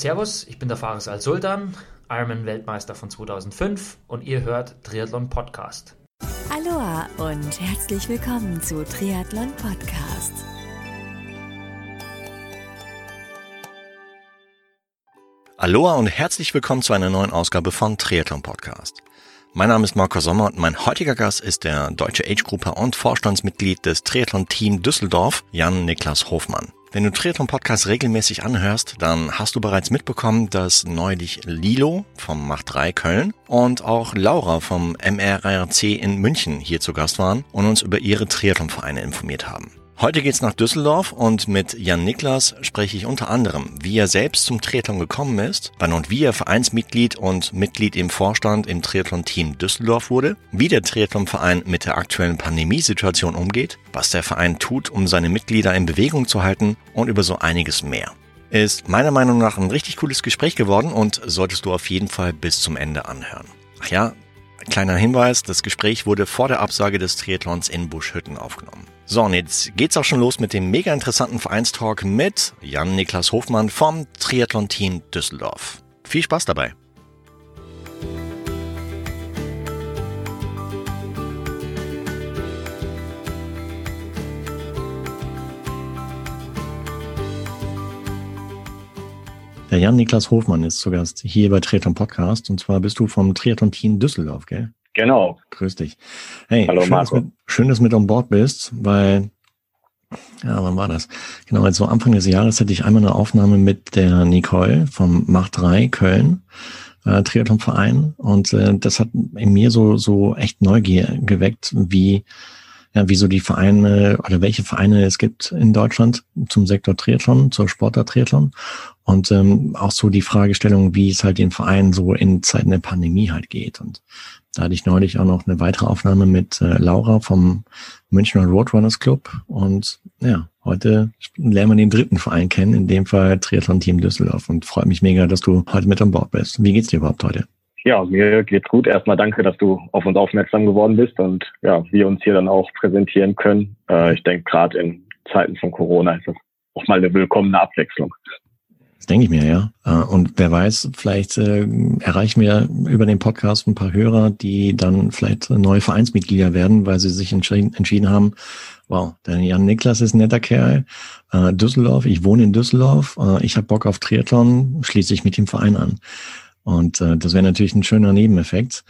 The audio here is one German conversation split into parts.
Servus, ich bin der Fares Al-Sultan, Ironman-Weltmeister von 2005 und ihr hört Triathlon Podcast. Aloha und herzlich willkommen zu Triathlon Podcast. Aloha und herzlich willkommen zu einer neuen Ausgabe von Triathlon Podcast. Mein Name ist Marco Sommer und mein heutiger Gast ist der deutsche Age-Grupper und Vorstandsmitglied des Triathlon-Team Düsseldorf, Jan-Niklas Hofmann. Wenn du Triathlon Podcast regelmäßig anhörst, dann hast du bereits mitbekommen, dass neulich Lilo vom Macht 3 Köln und auch Laura vom MRRC in München hier zu Gast waren und uns über ihre Triathlon-Vereine informiert haben. Heute geht's nach Düsseldorf und mit Jan Niklas spreche ich unter anderem, wie er selbst zum Triathlon gekommen ist, wann und wie er Vereinsmitglied und Mitglied im Vorstand im Triathlon-Team Düsseldorf wurde, wie der Triathlon-Verein mit der aktuellen Pandemiesituation umgeht, was der Verein tut, um seine Mitglieder in Bewegung zu halten und über so einiges mehr. Ist meiner Meinung nach ein richtig cooles Gespräch geworden und solltest du auf jeden Fall bis zum Ende anhören. Ach ja, kleiner Hinweis, das Gespräch wurde vor der Absage des Triathlons in Buschhütten aufgenommen. So, und jetzt geht's auch schon los mit dem mega interessanten Vereinstalk mit Jan-Niklas Hofmann vom Triathlon-Team Düsseldorf. Viel Spaß dabei! Der Jan-Niklas Hofmann ist zu Gast hier bei Triathlon Podcast. Und zwar bist du vom Triathlon-Team Düsseldorf, gell? Genau. Grüß dich. Hey, Hallo schön, Marco. Dass mit, schön, dass du mit an Bord bist, weil, ja, wann war das? Genau, also Anfang des Jahres hatte ich einmal eine Aufnahme mit der Nicole vom Macht 3 Köln, äh, Triathlonverein. Und äh, das hat in mir so, so echt Neugier geweckt, wie, ja, wie so die Vereine oder welche Vereine es gibt in Deutschland zum Sektor Triathlon, zur Sportart Triathlon. Und ähm, auch so die Fragestellung, wie es halt den Vereinen so in Zeiten der Pandemie halt geht. Und da hatte ich neulich auch noch eine weitere Aufnahme mit äh, Laura vom Münchner Roadrunners Club. Und ja, heute lernen wir den dritten Verein kennen, in dem Fall Triathlon Team Düsseldorf. Und freut mich mega, dass du heute mit an Bord bist. Wie geht's dir überhaupt heute? Ja, mir geht's gut. Erstmal danke, dass du auf uns aufmerksam geworden bist und ja, wir uns hier dann auch präsentieren können. Äh, ich denke, gerade in Zeiten von Corona ist das auch mal eine willkommene Abwechslung. Das denke ich mir, ja. Äh, Und wer weiß, vielleicht äh, erreichen wir über den Podcast ein paar Hörer, die dann vielleicht neue Vereinsmitglieder werden, weil sie sich entschieden, entschieden haben, wow, der Jan Niklas ist ein netter Kerl, äh, Düsseldorf, ich wohne in Düsseldorf, äh, ich habe Bock auf Triathlon, schließe ich mit dem Verein an. Und äh, das wäre natürlich ein schöner Nebeneffekt.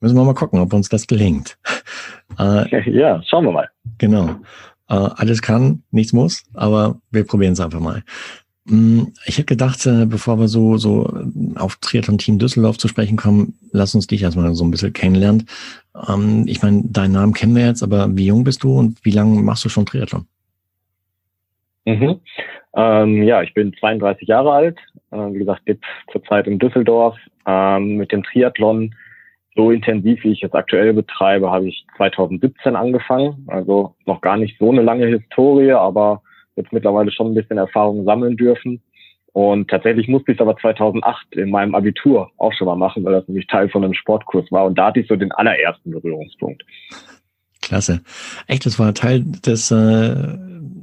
Müssen wir mal gucken, ob uns das gelingt. Äh, Ja, schauen wir mal. Genau. Äh, alles kann, nichts muss, aber wir probieren es einfach mal. Mm, Ich hätte gedacht, äh, bevor wir so, so auf Triathlon Team Düsseldorf zu sprechen kommen, lass uns dich erstmal so ein bisschen kennenlernen. Ähm, Ich meine, deinen Namen kennen wir jetzt, aber wie jung bist du und wie lange machst du schon Triathlon? Mhm. Ähm, ja, ich bin 32 Jahre alt. Äh, wie gesagt, jetzt zurzeit in Düsseldorf. Ähm, mit dem Triathlon so intensiv, wie ich es aktuell betreibe, habe ich 2017 angefangen. Also noch gar nicht so eine lange Historie, aber jetzt mittlerweile schon ein bisschen Erfahrung sammeln dürfen. Und tatsächlich musste ich es aber 2008 in meinem Abitur auch schon mal machen, weil das nämlich Teil von einem Sportkurs war. Und da hatte ich so den allerersten Berührungspunkt. Klasse. Echt, das war Teil des, äh,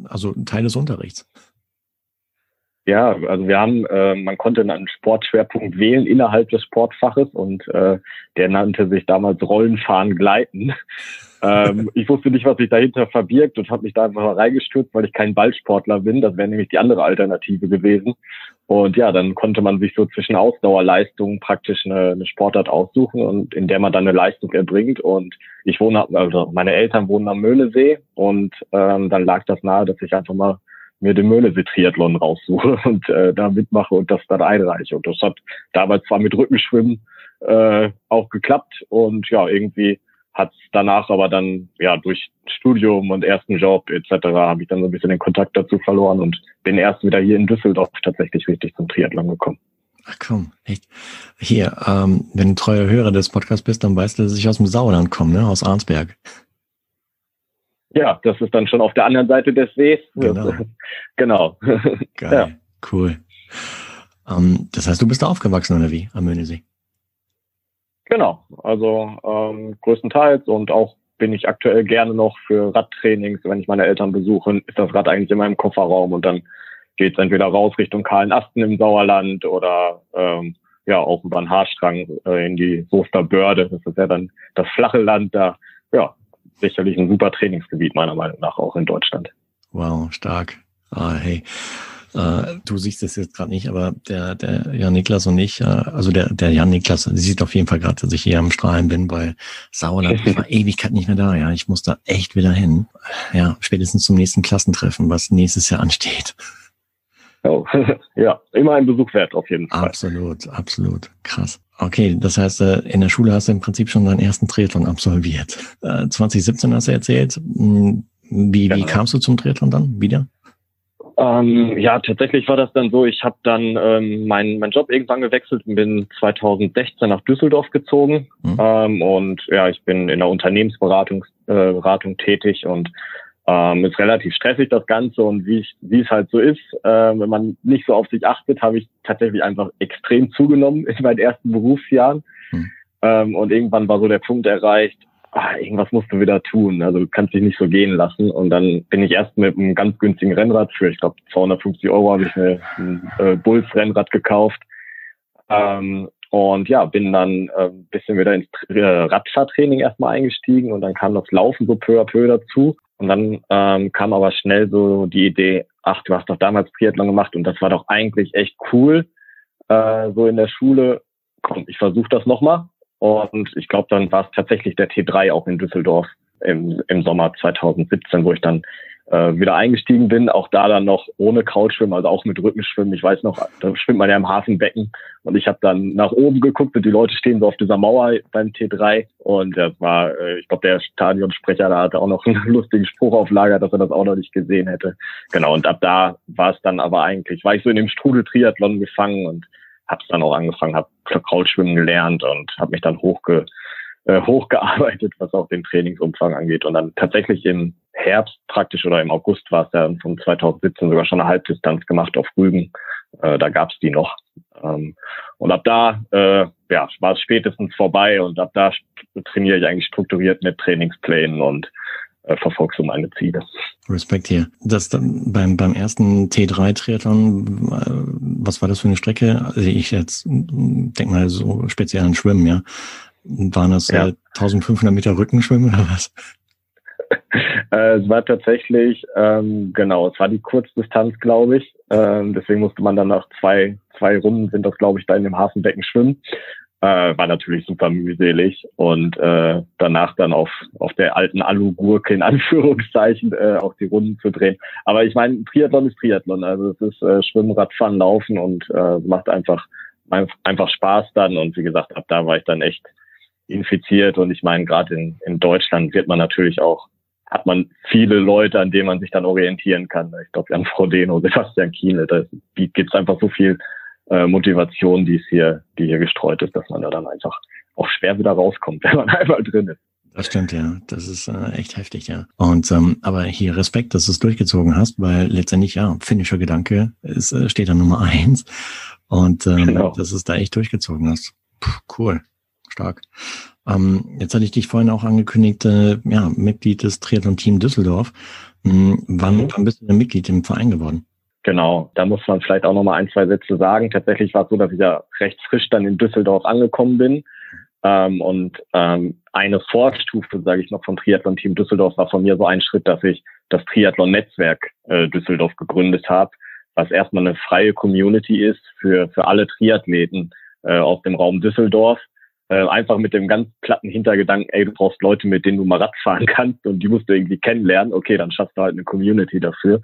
also Teil des Unterrichts. Ja, also wir haben, äh, man konnte einen Sportschwerpunkt wählen innerhalb des Sportfaches und äh, der nannte sich damals Rollenfahren gleiten. ähm, ich wusste nicht, was sich dahinter verbirgt und habe mich da einfach mal reingestürzt, weil ich kein Ballsportler bin. Das wäre nämlich die andere Alternative gewesen. Und ja, dann konnte man sich so zwischen Ausdauerleistungen praktisch eine, eine Sportart aussuchen und in der man dann eine Leistung erbringt. Und ich wohne, also meine Eltern wohnen am Möhnesee und ähm, dann lag das nahe, dass ich einfach mal mir den Möhnesee-Triathlon raussuche und äh, da mitmache und das dann einreiche. Und das hat damals zwar mit Rückenschwimmen äh, auch geklappt und ja, irgendwie hat es danach aber dann ja durch Studium und ersten Job etc. habe ich dann so ein bisschen den Kontakt dazu verloren und bin erst wieder hier in Düsseldorf tatsächlich richtig zum Triathlon gekommen. Ach komm, echt. Hier, ähm, wenn du treuer Hörer des Podcasts bist, dann weißt du, dass ich aus dem Sauerland komme, ne? aus Arnsberg. Ja, das ist dann schon auf der anderen Seite des Sees. Genau. genau. Geil, Ja. cool. Ähm, das heißt, du bist da aufgewachsen oder wie am Möhnesee? Genau, also ähm, größtenteils und auch bin ich aktuell gerne noch für Radtrainings, wenn ich meine Eltern besuche, ist das Rad eigentlich in meinem Kofferraum und dann geht es entweder raus Richtung Kahlenasten im Sauerland oder ähm, ja auch über den Haarstrang äh, in die Soester Börde. Das ist ja dann das flache Land da. Ja, sicherlich ein super Trainingsgebiet meiner Meinung nach auch in Deutschland. Wow, stark. Ah, hey. Äh, du siehst es jetzt gerade nicht, aber der, der Jan Niklas und ich, äh, also der, der Jan Niklas, sieht auf jeden Fall gerade, dass ich hier am Strahlen bin, weil Sauerland ich war Ewigkeit nicht mehr da. Ja, ich muss da echt wieder hin. Ja, spätestens zum nächsten Klassentreffen, was nächstes Jahr ansteht. Oh, ja, immer ein Besuch wert auf jeden Fall. Absolut, absolut. Krass. Okay, das heißt, äh, in der Schule hast du im Prinzip schon deinen ersten Triathlon absolviert. 2017 äh, hast du erzählt. Hm, wie, genau. wie kamst du zum Triathlon dann wieder? Ähm, ja, tatsächlich war das dann so, ich habe dann ähm, meinen mein Job irgendwann gewechselt und bin 2016 nach Düsseldorf gezogen. Mhm. Ähm, und ja, ich bin in der Unternehmensberatung äh, Beratung tätig und ähm, ist relativ stressig das Ganze und wie, ich, wie es halt so ist, äh, wenn man nicht so auf sich achtet, habe ich tatsächlich einfach extrem zugenommen in meinen ersten Berufsjahren. Mhm. Ähm, und irgendwann war so der Punkt erreicht, ah, irgendwas musst du wieder tun. Also du kannst dich nicht so gehen lassen. Und dann bin ich erst mit einem ganz günstigen Rennrad für, ich glaube, 250 Euro habe ich mir ein äh, Bulls-Rennrad gekauft. Ähm, und ja, bin dann äh, ein bisschen wieder ins äh, Radfahrtraining erstmal eingestiegen und dann kam das Laufen so peu à peu dazu. Und dann ähm, kam aber schnell so die Idee, ach, du hast doch damals Triathlon gemacht und das war doch eigentlich echt cool. Äh, so in der Schule, komm, ich versuche das nochmal. Und ich glaube, dann war es tatsächlich der T3 auch in Düsseldorf im, im Sommer 2017, wo ich dann äh, wieder eingestiegen bin. Auch da dann noch ohne Couchschwimmen, also auch mit Rückenschwimmen. Ich weiß noch, da schwimmt man ja im Hafenbecken. Und ich habe dann nach oben geguckt und die Leute stehen so auf dieser Mauer beim T3. Und das war, äh, ich glaube, der Stadionsprecher da hatte auch noch einen lustigen Spruch auf Lager, dass er das auch noch nicht gesehen hätte. Genau, und ab da war es dann aber eigentlich, war ich so in dem Strudel Triathlon gefangen und habe es dann auch angefangen, habe Kraulschwimmen gelernt und habe mich dann hochge, äh, hochgearbeitet, was auch den Trainingsumfang angeht. Und dann tatsächlich im Herbst praktisch oder im August war es ja von 2017 sogar schon eine Halbdistanz gemacht auf Rügen. Äh, da gab es die noch. Ähm, und ab da äh, ja, war es spätestens vorbei und ab da trainiere ich eigentlich strukturiert mit Trainingsplänen und äh, verfolgst du meine Ziele. Respekt hier. Das dann beim, beim ersten T3-Triathlon, äh, was war das für eine Strecke? Also ich jetzt denk mal so speziell an Schwimmen, ja. Waren das ja. äh, 1500 Meter Rückenschwimmen oder was? äh, es war tatsächlich, ähm, genau, es war die Kurzdistanz, glaube ich. Ähm, deswegen musste man dann nach zwei, zwei Runden sind das, glaube ich, da in dem Hafenbecken schwimmen. Äh, war natürlich super mühselig und äh, danach dann auf, auf der alten Alu-Gurke in Anführungszeichen äh, auch die Runden zu drehen. Aber ich meine, Triathlon ist Triathlon. Also es ist äh, Schwimmen, Radfahren, Laufen und äh, macht einfach, einfach Spaß dann. Und wie gesagt, ab da war ich dann echt infiziert. Und ich meine, gerade in, in Deutschland wird man natürlich auch, hat man viele Leute, an denen man sich dann orientieren kann. Ich glaube, Jan Frodeno, Sebastian Kiene, da gibt es einfach so viel äh, Motivation, die es hier, die hier gestreut ist, dass man da dann einfach auch schwer wieder rauskommt, wenn man einmal drin ist. Das stimmt, ja. Das ist äh, echt heftig, ja. Und ähm, aber hier Respekt, dass du es durchgezogen hast, weil letztendlich, ja, finnischer Gedanke ist, äh, steht da Nummer eins. Und ähm, genau. dass es da echt durchgezogen hast. Puh, cool. Stark. Ähm, jetzt hatte ich dich vorhin auch angekündigt, äh, ja, Mitglied des Triathlon-Team Düsseldorf. Hm, wann, mhm. wann bist du denn Mitglied im Verein geworden? Genau, da muss man vielleicht auch noch mal ein, zwei Sätze sagen. Tatsächlich war es so, dass ich ja recht frisch dann in Düsseldorf angekommen bin. Ähm, und ähm, eine Vorstufe, sage ich noch, vom Triathlon-Team Düsseldorf war von mir so ein Schritt, dass ich das Triathlon-Netzwerk äh, Düsseldorf gegründet habe, was erstmal eine freie Community ist für, für alle Triathleten äh, aus dem Raum Düsseldorf. Äh, einfach mit dem ganz platten Hintergedanken, ey, du brauchst Leute, mit denen du mal Rad fahren kannst und die musst du irgendwie kennenlernen. Okay, dann schaffst du halt eine Community dafür.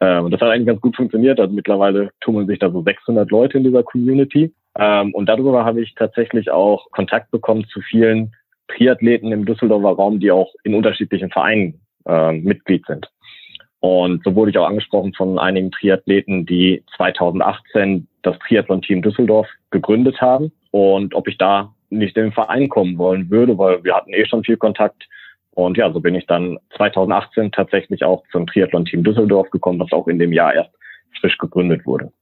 Ähm, und das hat eigentlich ganz gut funktioniert. Also mittlerweile tummeln sich da so 600 Leute in dieser Community. Ähm, und darüber habe ich tatsächlich auch Kontakt bekommen zu vielen Triathleten im Düsseldorfer Raum, die auch in unterschiedlichen Vereinen äh, Mitglied sind. Und so wurde ich auch angesprochen von einigen Triathleten, die 2018 das Triathlon-Team Düsseldorf gegründet haben und ob ich da nicht in den Verein kommen wollen würde, weil wir hatten eh schon viel Kontakt und ja, so bin ich dann 2018 tatsächlich auch zum Triathlon-Team Düsseldorf gekommen, was auch in dem Jahr erst frisch gegründet wurde.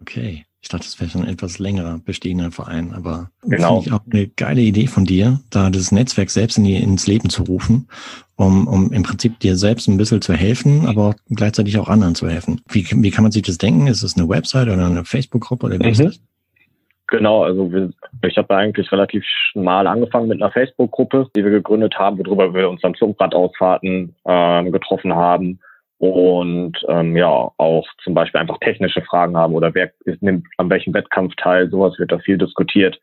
Okay, Ich dachte, das wäre schon ein etwas längerer bestehender Verein, aber genau. finde ich auch eine geile Idee von dir, da das Netzwerk selbst in die, ins Leben zu rufen, um, um im Prinzip dir selbst ein bisschen zu helfen, aber gleichzeitig auch anderen zu helfen. Wie, wie kann man sich das denken? Ist es eine Website oder eine Facebook-Gruppe oder wie mhm. ist das? Genau, also wir, ich habe eigentlich relativ schmal angefangen mit einer Facebook-Gruppe, die wir gegründet haben, worüber wir uns dann zum Radausfahrten äh, getroffen haben und ähm, ja auch zum Beispiel einfach technische Fragen haben oder wer ist, nimmt an welchem Wettkampf teil, sowas wird da viel diskutiert.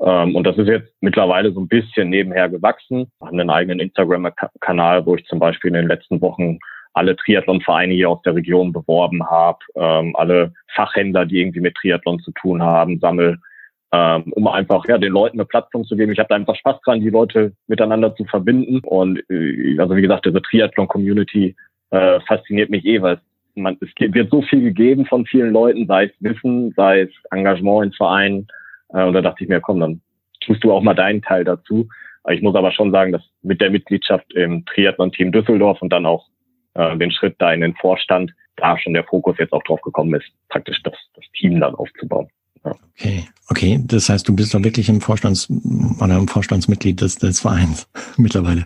Ähm, und das ist jetzt mittlerweile so ein bisschen nebenher gewachsen. Wir haben einen eigenen Instagram-Kanal, wo ich zum Beispiel in den letzten Wochen alle Triathlon-Vereine hier aus der Region beworben habe, ähm, alle Fachhändler, die irgendwie mit Triathlon zu tun haben, sammel, ähm, um einfach ja den Leuten eine Plattform zu geben. Ich habe da einfach Spaß dran, die Leute miteinander zu verbinden. Und äh, also wie gesagt, diese Triathlon-Community äh, fasziniert mich eh, weil man, es wird so viel gegeben von vielen Leuten, sei es Wissen, sei es Engagement in Vereinen. Äh, und da dachte ich mir, komm, dann tust du auch mal deinen Teil dazu. Ich muss aber schon sagen, dass mit der Mitgliedschaft im Triathlon-Team Düsseldorf und dann auch äh, den Schritt da in den Vorstand, da schon der Fokus jetzt auch drauf gekommen ist, praktisch das, das Team dann aufzubauen. Ja. Okay, okay. Das heißt, du bist doch wirklich im Vorstands oder im Vorstandsmitglied des, des Vereins mittlerweile.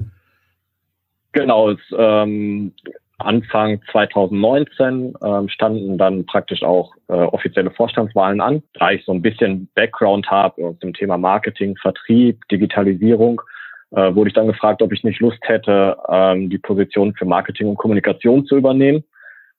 Genau, es, ähm, Anfang 2019 ähm, standen dann praktisch auch äh, offizielle Vorstandswahlen an. Da ich so ein bisschen Background habe aus dem Thema Marketing, Vertrieb, Digitalisierung, äh, wurde ich dann gefragt, ob ich nicht Lust hätte, ähm, die Position für Marketing und Kommunikation zu übernehmen.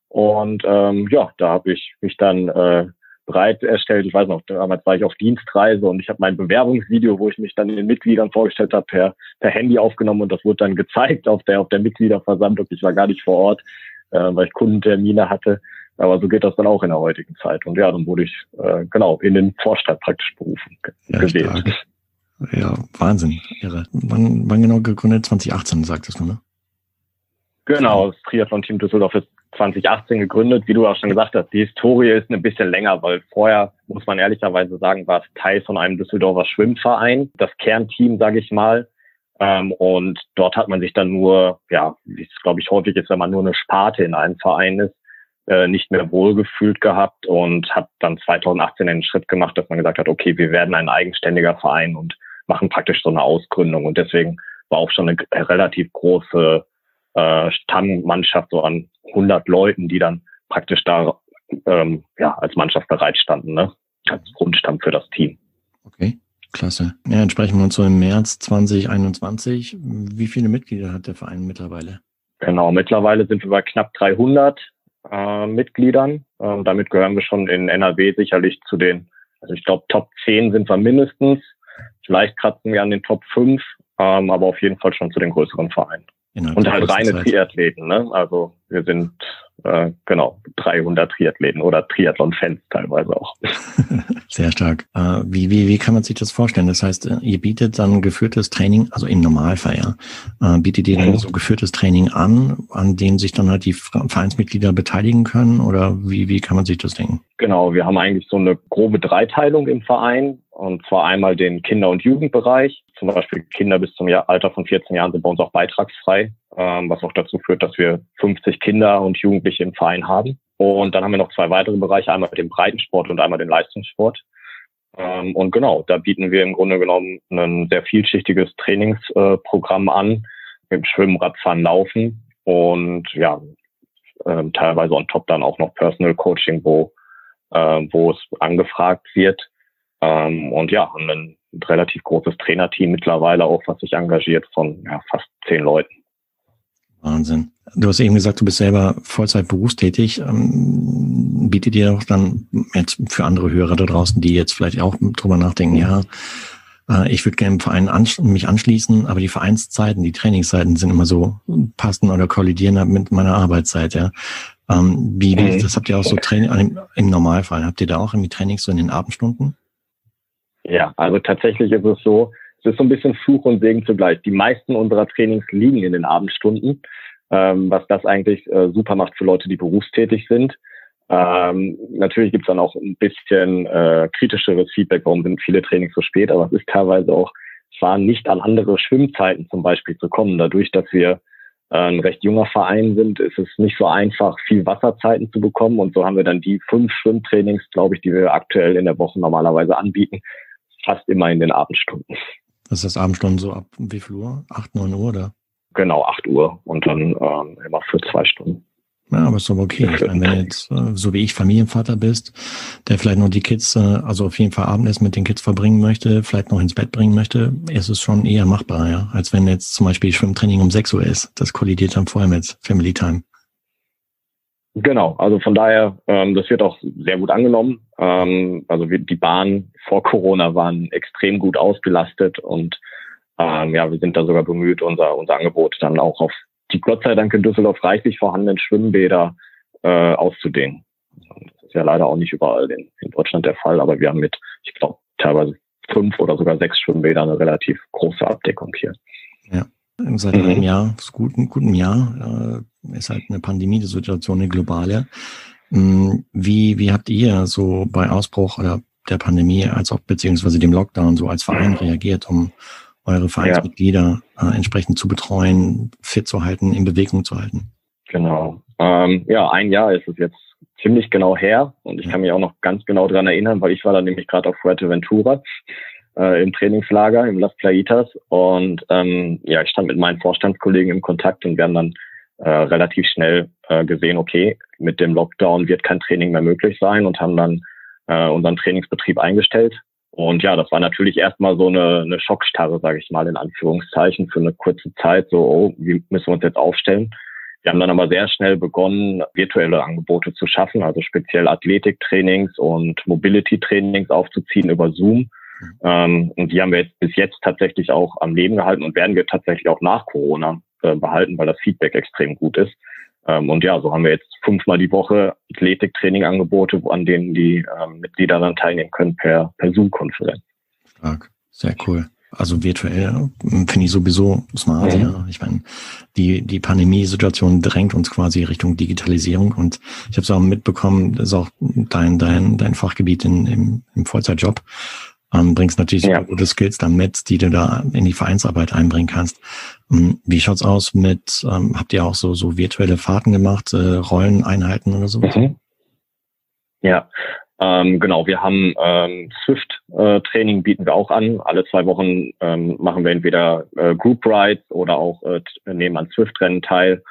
Und ähm, ja, da habe ich mich dann äh, breit erstellt. Ich weiß noch, damals war ich auf Dienstreise und ich habe mein Bewerbungsvideo, wo ich mich dann den Mitgliedern vorgestellt habe, per, per Handy aufgenommen und das wurde dann gezeigt auf der auf der Mitgliederversammlung. Ich war gar nicht vor Ort, äh, weil ich Kundentermine hatte. Aber so geht das dann auch in der heutigen Zeit. Und ja, dann wurde ich äh, genau in den Vorstand praktisch berufen ja, gewählt. Stark. Ja, Wahnsinn. Irre. Wann, wann genau gegründet? 2018, sagtest du, ne? Genau, das Triathlon-Team Düsseldorf ist 2018 gegründet. Wie du auch schon gesagt hast, die Historie ist ein bisschen länger, weil vorher, muss man ehrlicherweise sagen, war es Teil von einem Düsseldorfer Schwimmverein, das Kernteam, sage ich mal. Ähm, und dort hat man sich dann nur, ja, wie es glaube ich häufig ist, wenn man nur eine Sparte in einem Verein ist, äh, nicht mehr wohlgefühlt gehabt und hat dann 2018 den Schritt gemacht, dass man gesagt hat, okay, wir werden ein eigenständiger Verein und machen praktisch so eine Ausgründung. Und deswegen war auch schon eine relativ große äh, Stammmannschaft so an 100 Leuten, die dann praktisch da ähm, ja, als Mannschaft bereitstanden, ne? als Grundstamm für das Team. Okay, klasse. Ja, dann sprechen wir uns so im März 2021. Wie viele Mitglieder hat der Verein mittlerweile? Genau, mittlerweile sind wir bei knapp 300 äh, Mitgliedern. Ähm, damit gehören wir schon in NRW sicherlich zu den, also ich glaube Top 10 sind wir mindestens. Vielleicht kratzen wir an den Top 5, ähm, aber auf jeden Fall schon zu den größeren Vereinen. Und halt reine Zeit. Triathleten, ne? Also wir sind äh, genau 300 Triathleten oder Triathlon-Fans teilweise auch. Sehr stark. Äh, wie, wie, wie kann man sich das vorstellen? Das heißt, äh, ihr bietet dann geführtes Training, also im Normalfall ja, äh, bietet ihr dann mhm. so geführtes Training an, an dem sich dann halt die Vereinsmitglieder beteiligen können oder wie, wie kann man sich das denken? Genau, wir haben eigentlich so eine grobe Dreiteilung im Verein. Und zwar einmal den Kinder- und Jugendbereich. Zum Beispiel Kinder bis zum Alter von 14 Jahren sind bei uns auch beitragsfrei, ähm, was auch dazu führt, dass wir 50 Kinder und Jugendliche im Verein haben. Und dann haben wir noch zwei weitere Bereiche, einmal den Breitensport und einmal den Leistungssport. Ähm, und genau, da bieten wir im Grunde genommen ein sehr vielschichtiges Trainingsprogramm an, mit Schwimmen, Radfahren, Laufen und ja, ähm, teilweise on top dann auch noch Personal Coaching, wo, äh, wo es angefragt wird. Ähm, und ja, haben ein relativ großes Trainerteam mittlerweile auch, was sich engagiert von ja, fast zehn Leuten. Wahnsinn. Du hast eben gesagt, du bist selber Vollzeit berufstätig. Ähm, bietet dir doch dann jetzt für andere Hörer da draußen, die jetzt vielleicht auch drüber nachdenken, ja, äh, ich würde gerne im Verein ansch mich anschließen, aber die Vereinszeiten, die Trainingszeiten sind immer so passend oder kollidieren mit meiner Arbeitszeit, ja. Ähm, wie, mhm. das habt ihr auch so Training, im Normalfall, habt ihr da auch irgendwie Trainings so in den Abendstunden? Ja, also tatsächlich ist es so, es ist so ein bisschen Fluch und Segen zugleich. Die meisten unserer Trainings liegen in den Abendstunden, ähm, was das eigentlich äh, super macht für Leute, die berufstätig sind. Ähm, natürlich gibt's dann auch ein bisschen äh, kritischeres Feedback, warum sind viele Trainings so spät, aber es ist teilweise auch, es waren nicht an andere Schwimmzeiten zum Beispiel zu kommen, dadurch, dass wir äh, ein recht junger Verein sind, ist es nicht so einfach, viel Wasserzeiten zu bekommen. Und so haben wir dann die fünf Schwimmtrainings, glaube ich, die wir aktuell in der Woche normalerweise anbieten, fast immer in den Abendstunden. Das ist Abendstunden so ab wie viel Uhr? Acht, neun Uhr oder? Genau, acht Uhr und dann ähm, immer für zwei Stunden. Ja, aber ist doch okay. Ich meine, wenn du jetzt, äh, so wie ich, Familienvater bist, der vielleicht noch die Kids, äh, also auf jeden Fall Abendessen mit den Kids verbringen möchte, vielleicht noch ins Bett bringen möchte, ist es schon eher machbar, ja. Als wenn jetzt zum Beispiel Schwimmtraining um 6 Uhr ist. Das kollidiert dann vorher mit Family Time. Genau, also von daher, ähm, das wird auch sehr gut angenommen. Ähm, also wir, die Bahnen vor Corona waren extrem gut ausgelastet und ähm, ja, wir sind da sogar bemüht, unser, unser Angebot dann auch auf die Gott sei Dank in Düsseldorf reichlich vorhandenen Schwimmbäder äh, auszudehnen. Das ist ja leider auch nicht überall in, in Deutschland der Fall, aber wir haben mit, ich glaube, teilweise fünf oder sogar sechs Schwimmbäder eine relativ große Abdeckung hier. Ja, seit mhm. einem Jahr, guten, guten Jahr, äh, ist halt eine Pandemie, die Situation eine globale. Hm, wie, wie habt ihr so bei Ausbruch oder der Pandemie als auch beziehungsweise dem Lockdown so als Verein reagiert, um eure Vereinsmitglieder ja. äh, entsprechend zu betreuen, fit zu halten, in Bewegung zu halten? Genau. Ähm, ja, ein Jahr ist es jetzt ziemlich genau her und ich ja. kann mich auch noch ganz genau dran erinnern, weil ich war da nämlich gerade auf Fuerteventura äh, im Trainingslager im Las Playitas und ähm, ja, ich stand mit meinen Vorstandskollegen im Kontakt und wir haben dann äh, relativ schnell äh, gesehen, okay, mit dem Lockdown wird kein Training mehr möglich sein und haben dann äh, unseren Trainingsbetrieb eingestellt und ja, das war natürlich erstmal so eine, eine Schockstarre, sage ich mal, in Anführungszeichen, für eine kurze Zeit. So, oh, wie müssen wir uns jetzt aufstellen? Wir haben dann aber sehr schnell begonnen, virtuelle Angebote zu schaffen, also speziell Athletiktrainings und Mobility-Trainings aufzuziehen über Zoom. Ähm, und die haben wir jetzt bis jetzt tatsächlich auch am Leben gehalten und werden wir tatsächlich auch nach Corona äh, behalten, weil das Feedback extrem gut ist. Ähm, und ja, so haben wir jetzt fünfmal die Woche Athletiktraining-Angebote, an denen die ähm, Mitglieder dann teilnehmen können per, per Zoom-Konferenz. Stark, sehr cool. Also virtuell hm, finde ich sowieso smart. Mhm. Ja. Ich meine, die, die Pandemiesituation drängt uns quasi Richtung Digitalisierung und ich habe es auch mitbekommen, das ist auch dein, dein, dein Fachgebiet in, im, im Vollzeitjob ähm, bringst natürlich ja. gute Skills dann mit, die du da in die Vereinsarbeit einbringen kannst. Ähm, wie schaut's aus mit, ähm, habt ihr auch so, so virtuelle Fahrten gemacht, äh, Rolleneinheiten oder so? Mhm. Ja, ähm, genau, wir haben ähm, Swift-Training äh, bieten wir auch an. Alle zwei Wochen ähm, machen wir entweder äh, Group Rides oder auch äh, nehmen an Swift-Rennen teil.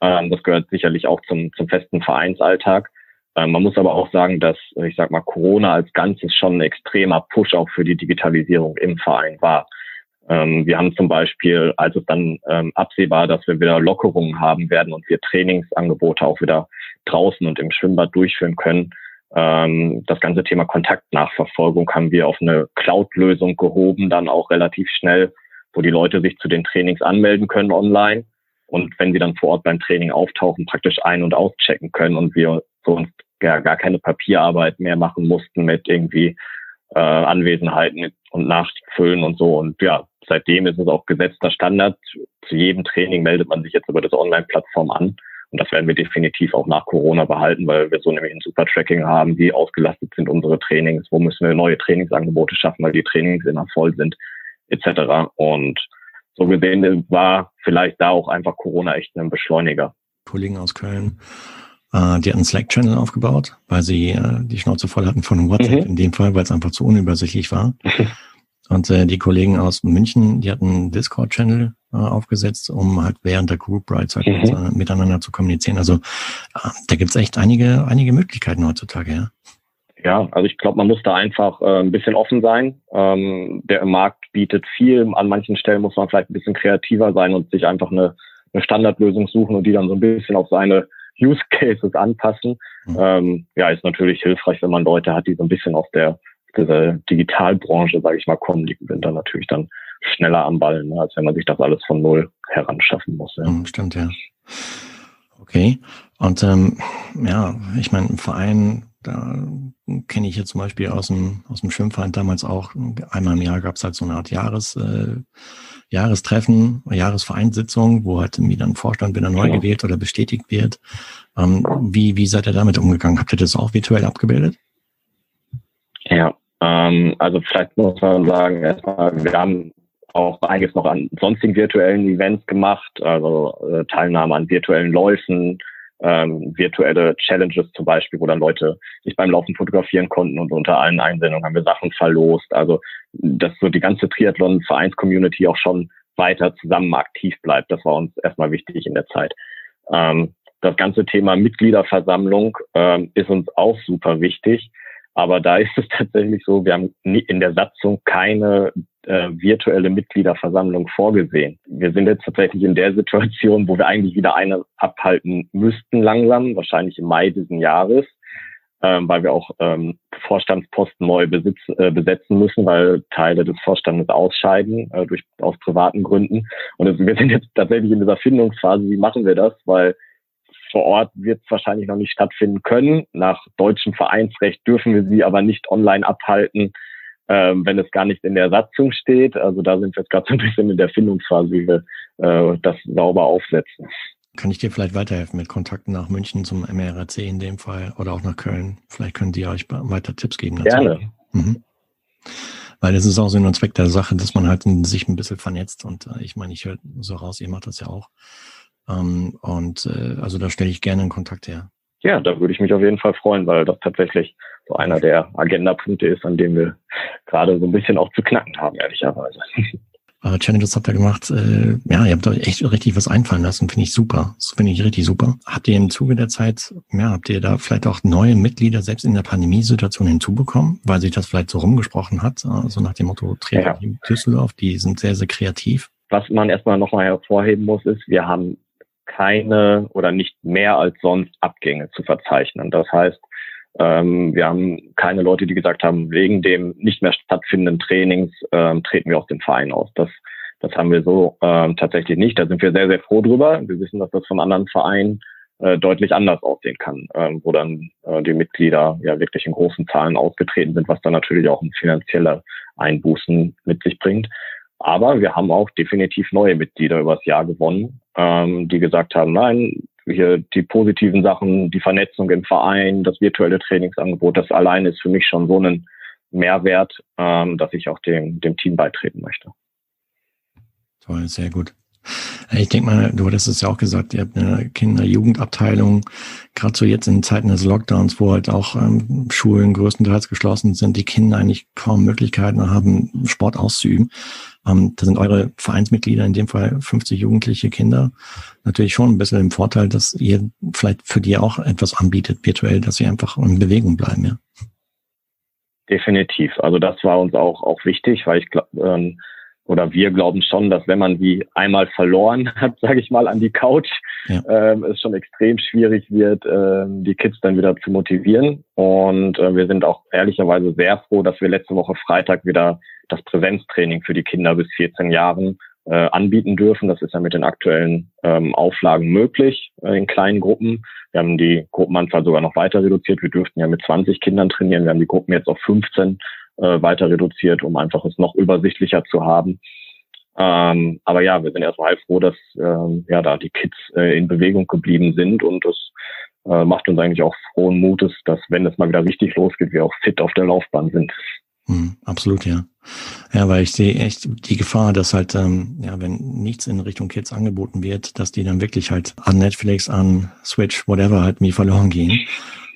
Ähm, das gehört sicherlich auch zum, zum festen Vereinsalltag. Ähm, man muss aber auch sagen, dass, ich sag mal, Corona als Ganzes schon ein extremer Push auch für die Digitalisierung im Verein war. Ähm, wir haben zum Beispiel, als es dann ähm, absehbar, dass wir wieder Lockerungen haben werden und wir Trainingsangebote auch wieder draußen und im Schwimmbad durchführen können, das ganze Thema Kontaktnachverfolgung haben wir auf eine Cloud-Lösung gehoben, dann auch relativ schnell, wo die Leute sich zu den Trainings anmelden können online und wenn sie dann vor Ort beim Training auftauchen, praktisch ein- und auschecken können und wir für uns ja, gar keine Papierarbeit mehr machen mussten mit irgendwie äh, Anwesenheiten und Nachfüllen und so. Und ja, seitdem ist es auch gesetzter Standard. Zu jedem Training meldet man sich jetzt über das Online-Plattform an. Und das werden wir definitiv auch nach Corona behalten, weil wir so nämlich ein super Tracking haben, wie ausgelastet sind unsere Trainings, wo müssen wir neue Trainingsangebote schaffen, weil die Trainings immer voll sind, etc. Und so gesehen war vielleicht da auch einfach Corona echt ein Beschleuniger. Kollegen aus Köln äh, die hatten einen Slack-Channel aufgebaut, weil sie äh, die Schnauze voll hatten von WhatsApp mhm. in dem Fall, weil es einfach zu unübersichtlich war. Und äh, die Kollegen aus München, die hatten einen Discord-Channel äh, aufgesetzt, um halt während der Group Rides halt mhm. miteinander zu kommunizieren. Also äh, da gibt's echt einige, einige Möglichkeiten heutzutage, ja. Ja, also ich glaube, man muss da einfach äh, ein bisschen offen sein. Ähm, der Markt bietet viel. An manchen Stellen muss man vielleicht ein bisschen kreativer sein und sich einfach eine, eine Standardlösung suchen und die dann so ein bisschen auf seine Use Cases anpassen. Mhm. Ähm, ja, ist natürlich hilfreich, wenn man Leute hat, die so ein bisschen aus der, der Digitalbranche, sage ich mal, kommen. Die sind dann natürlich dann schneller am Ball, ne, als wenn man sich das alles von null heranschaffen muss. Ja. Mhm, stimmt, ja. Okay. Und ähm, ja, ich meine, im Verein, da kenne ich jetzt zum Beispiel aus dem, aus dem Schwimmverein damals auch, einmal im Jahr gab es halt so eine Art Jahres, äh, Jahrestreffen, Jahresvereinssitzung, wo halt irgendwie dann Vorstand wieder neu genau. gewählt oder bestätigt wird. Ähm, wie, wie seid ihr damit umgegangen? Habt ihr das auch virtuell abgebildet? Ja, ähm, also vielleicht muss man sagen, erstmal, wir haben auch einiges noch an sonstigen virtuellen Events gemacht, also äh, Teilnahme an virtuellen Läufen, ähm, virtuelle Challenges zum Beispiel, wo dann Leute sich beim Laufen fotografieren konnten und unter allen Einsendungen haben wir Sachen verlost. Also dass so die ganze Triathlon-Vereins-Community auch schon weiter zusammen aktiv bleibt. Das war uns erstmal wichtig in der Zeit. Ähm, das ganze Thema Mitgliederversammlung ähm, ist uns auch super wichtig. Aber da ist es tatsächlich so, wir haben in der Satzung keine äh, virtuelle Mitgliederversammlung vorgesehen. Wir sind jetzt tatsächlich in der Situation, wo wir eigentlich wieder eine abhalten müssten langsam, wahrscheinlich im Mai diesen Jahres, ähm, weil wir auch ähm, Vorstandsposten neu besitz, äh, besetzen müssen, weil Teile des Vorstandes ausscheiden äh, durch aus privaten Gründen. Und es, wir sind jetzt tatsächlich in dieser Findungsphase, wie machen wir das? Weil vor Ort wird es wahrscheinlich noch nicht stattfinden können. Nach deutschem Vereinsrecht dürfen wir sie aber nicht online abhalten, ähm, wenn es gar nicht in der Satzung steht. Also da sind wir jetzt gerade so ein bisschen in der Findungsphase, wie wir äh, das sauber aufsetzen. Kann ich dir vielleicht weiterhelfen mit Kontakten nach München zum MRC in dem Fall oder auch nach Köln? Vielleicht können die euch weiter Tipps geben. Dazu. Gerne. Mhm. Weil es ist auch Sinn und Zweck der Sache, dass man halt sich ein bisschen vernetzt und äh, ich meine, ich höre so raus, ihr macht das ja auch. Ähm, und äh, also da stelle ich gerne einen Kontakt her. Ja, da würde ich mich auf jeden Fall freuen, weil das tatsächlich so einer der Agendapunkte ist, an dem wir gerade so ein bisschen auch zu knacken haben, ehrlicherweise. Äh, Challenges habt ihr gemacht. Äh, ja, ihr habt euch echt richtig was einfallen lassen. Finde ich super. Das finde ich richtig super. Habt ihr im Zuge der Zeit, ja, habt ihr da vielleicht auch neue Mitglieder selbst in der Pandemiesituation hinzubekommen, weil sich das vielleicht so rumgesprochen hat, so also nach dem Motto Trainer ja. Düsseldorf, die sind sehr, sehr kreativ. Was man erstmal nochmal hervorheben muss, ist, wir haben keine oder nicht mehr als sonst Abgänge zu verzeichnen. Das heißt, ähm, wir haben keine Leute, die gesagt haben, wegen dem nicht mehr stattfindenden Trainings ähm, treten wir aus dem Verein aus. Das, das haben wir so ähm, tatsächlich nicht. Da sind wir sehr, sehr froh drüber. Wir wissen, dass das von anderen Vereinen äh, deutlich anders aussehen kann, ähm, wo dann äh, die Mitglieder ja wirklich in großen Zahlen ausgetreten sind, was dann natürlich auch ein finanzielle Einbußen mit sich bringt. Aber wir haben auch definitiv neue Mitglieder übers Jahr gewonnen, ähm, die gesagt haben, nein, hier die positiven Sachen, die Vernetzung im Verein, das virtuelle Trainingsangebot, das alleine ist für mich schon so ein Mehrwert, ähm, dass ich auch dem, dem Team beitreten möchte. Toll, sehr gut. Ich denke mal, du hattest es ja auch gesagt, ihr habt eine Kinder-Jugendabteilung, gerade so jetzt in Zeiten des Lockdowns, wo halt auch ähm, Schulen größtenteils geschlossen sind, die Kinder eigentlich kaum Möglichkeiten haben, Sport auszuüben. Ähm, da sind eure Vereinsmitglieder, in dem Fall 50 jugendliche Kinder, natürlich schon ein bisschen im Vorteil, dass ihr vielleicht für die auch etwas anbietet virtuell, dass sie einfach in Bewegung bleiben, ja. Definitiv. Also das war uns auch, auch wichtig, weil ich glaube, ähm, oder wir glauben schon, dass wenn man die einmal verloren hat, sage ich mal, an die Couch, ja. ähm, es schon extrem schwierig wird, ähm, die Kids dann wieder zu motivieren. Und äh, wir sind auch ehrlicherweise sehr froh, dass wir letzte Woche Freitag wieder das Präsenztraining für die Kinder bis 14 Jahren äh, anbieten dürfen. Das ist ja mit den aktuellen ähm, Auflagen möglich äh, in kleinen Gruppen. Wir haben die Gruppenanzahl sogar noch weiter reduziert. Wir dürften ja mit 20 Kindern trainieren. Wir haben die Gruppen jetzt auf 15 äh, weiter reduziert, um einfach es noch übersichtlicher zu haben. Ähm, aber ja, wir sind erstmal froh, dass ähm, ja da die Kids äh, in Bewegung geblieben sind und das äh, macht uns eigentlich auch frohen Mutes, dass wenn es mal wieder richtig losgeht, wir auch fit auf der Laufbahn sind. Hm, absolut, ja. Ja, weil ich sehe echt die Gefahr, dass halt, ähm, ja, wenn nichts in Richtung Kids angeboten wird, dass die dann wirklich halt an Netflix, an Switch, whatever halt mir verloren gehen.